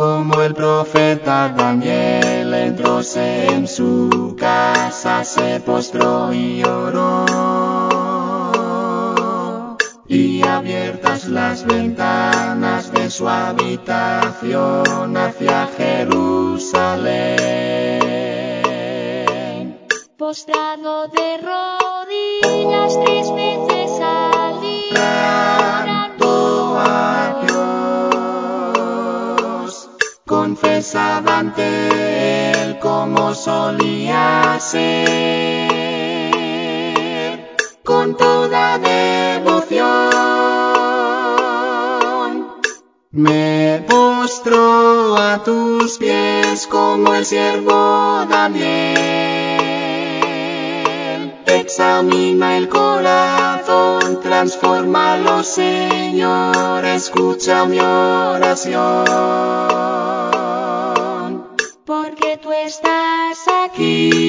Como el profeta Daniel entróse en su casa, se postró y oró. Y abiertas las ventanas de su habitación hacia Jerusalén. Postrado de rodillas tres confesaba ante él como solía ser, con toda devoción. Me postro a tus pies como el siervo Daniel. Examina el corazón, transfórmalo, Señor, escucha mi oración. Aquí.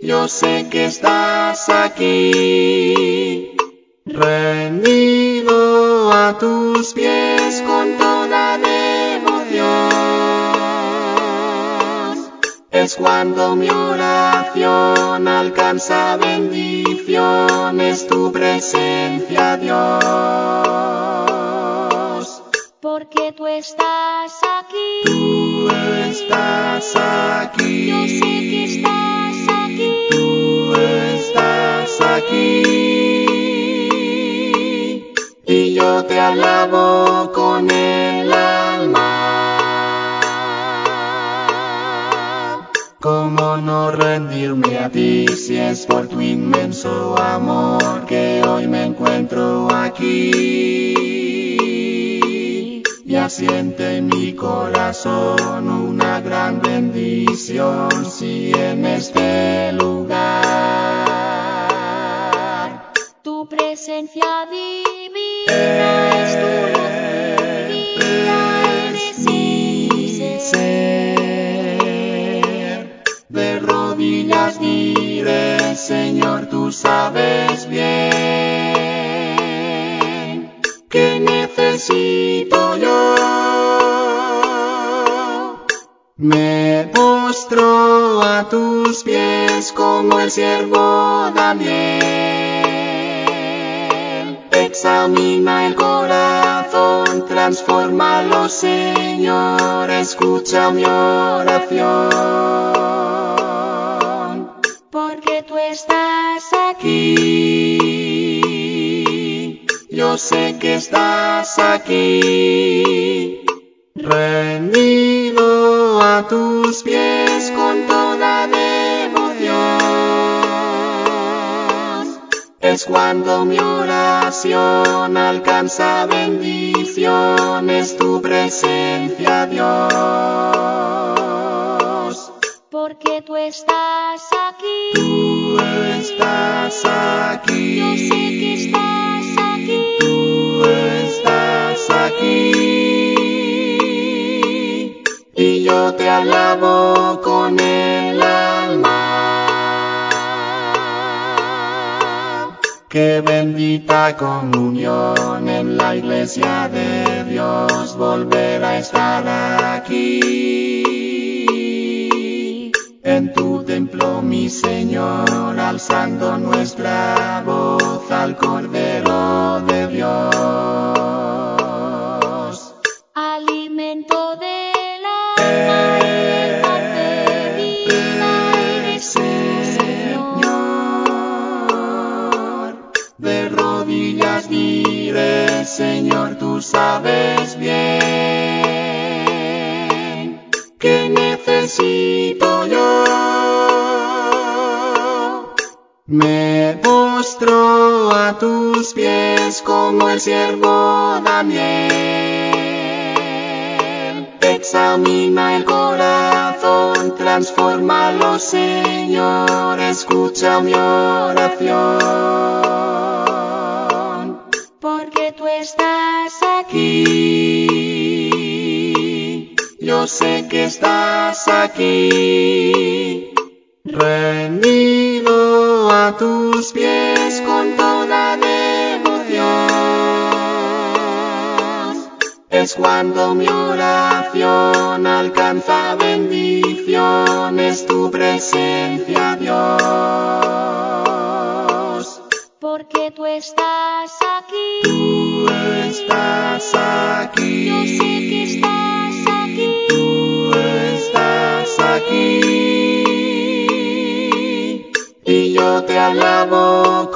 Yo sé que estás aquí, rendido a tus pies con toda devoción. Es cuando mi oración alcanza bendiciones, tu presencia, Dios. Porque tú estás aquí. Tú estás aquí. Yo sé que estás aquí. Tú estás aquí. Y yo te alabo con el alma. ¿Cómo no rendirme a ti si es por tu inmenso amor que hoy me encuentro aquí? Y asiente en mi corazón una gran bendición si en este lugar. Tu presencia divina Me postro a tus pies como el siervo Daniel. Examina el corazón, transfórmalo, Señor, escucha mi oración. Porque tú estás aquí. Yo sé que estás aquí, rendido a tus pies con toda devoción. Es cuando mi oración alcanza bendiciones, tu presencia, Dios. Porque tú estás aquí. Tú estás aquí. Yo sé alabo con el alma. Qué bendita comunión en la iglesia de Dios volver a estar sabes bien que necesito yo. Me postro a tus pies como el siervo Daniel. Examina el corazón, transfórmalo, Señor, escucha mi oración. Yo sé que estás aquí, rendido a tus pies con toda devoción. Es cuando mi oración alcanza bendición, es tu presencia, Dios. Porque tú estás aquí. Tú estás aquí. Yo sé que estás te alabo